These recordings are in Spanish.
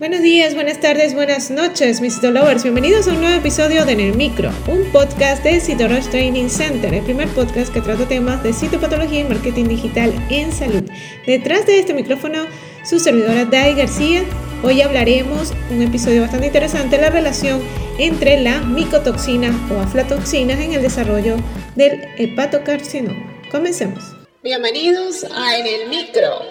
Buenos días, buenas tardes, buenas noches, mis Citolovers. Bienvenidos a un nuevo episodio de En el Micro, un podcast de Citorush Training Center, el primer podcast que trata temas de citopatología y marketing digital en salud. Detrás de este micrófono, su servidora Dai García. Hoy hablaremos un episodio bastante interesante, la relación entre las micotoxinas o aflatoxinas en el desarrollo del hepatocarcinoma. Comencemos. Bienvenidos a En el Micro,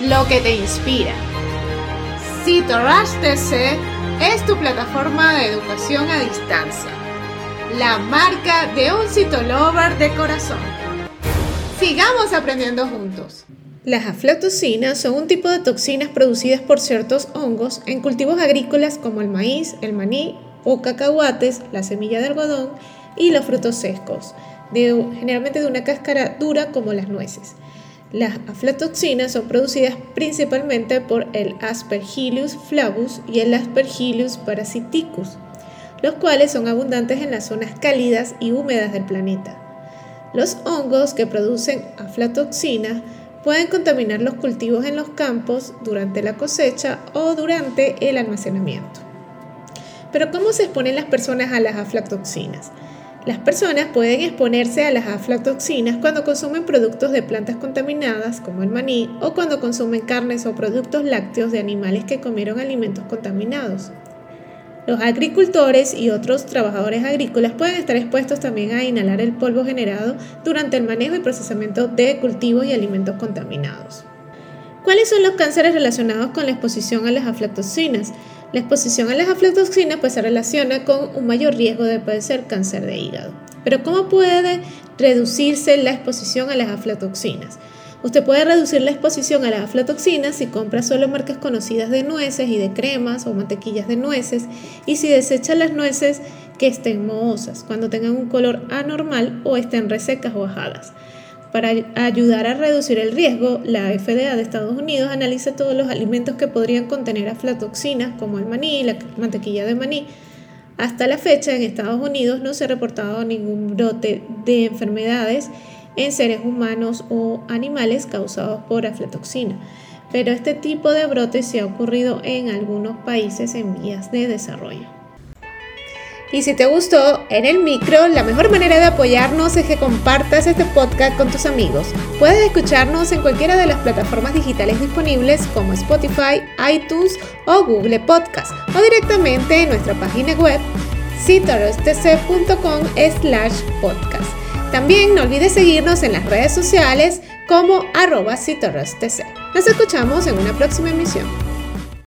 lo que te inspira. CitoRush TC es tu plataforma de educación a distancia, la marca de un citolover de corazón. Sigamos aprendiendo juntos. Las aflatoxinas son un tipo de toxinas producidas por ciertos hongos en cultivos agrícolas como el maíz, el maní o cacahuates, la semilla de algodón y los frutos secos generalmente de una cáscara dura como las nueces. Las aflatoxinas son producidas principalmente por el Aspergillus flavus y el Aspergillus parasiticus, los cuales son abundantes en las zonas cálidas y húmedas del planeta. Los hongos que producen aflatoxina pueden contaminar los cultivos en los campos durante la cosecha o durante el almacenamiento. Pero ¿cómo se exponen las personas a las aflatoxinas? Las personas pueden exponerse a las aflatoxinas cuando consumen productos de plantas contaminadas como el maní o cuando consumen carnes o productos lácteos de animales que comieron alimentos contaminados. Los agricultores y otros trabajadores agrícolas pueden estar expuestos también a inhalar el polvo generado durante el manejo y procesamiento de cultivos y alimentos contaminados. ¿Cuáles son los cánceres relacionados con la exposición a las aflatoxinas? La exposición a las aflatoxinas pues, se relaciona con un mayor riesgo de padecer cáncer de hígado. Pero ¿cómo puede reducirse la exposición a las aflatoxinas? Usted puede reducir la exposición a las aflatoxinas si compra solo marcas conocidas de nueces y de cremas o mantequillas de nueces y si desecha las nueces que estén mohosas, cuando tengan un color anormal o estén resecas o ajadas. Para ayudar a reducir el riesgo, la FDA de Estados Unidos analiza todos los alimentos que podrían contener aflatoxinas, como el maní y la mantequilla de maní. Hasta la fecha, en Estados Unidos no se ha reportado ningún brote de enfermedades en seres humanos o animales causados por aflatoxina, pero este tipo de brote se ha ocurrido en algunos países en vías de desarrollo. Y si te gustó en el micro, la mejor manera de apoyarnos es que compartas este podcast con tus amigos. Puedes escucharnos en cualquiera de las plataformas digitales disponibles como Spotify, iTunes o Google Podcast o directamente en nuestra página web citorostc.com slash podcast. También no olvides seguirnos en las redes sociales como arroba Nos escuchamos en una próxima emisión.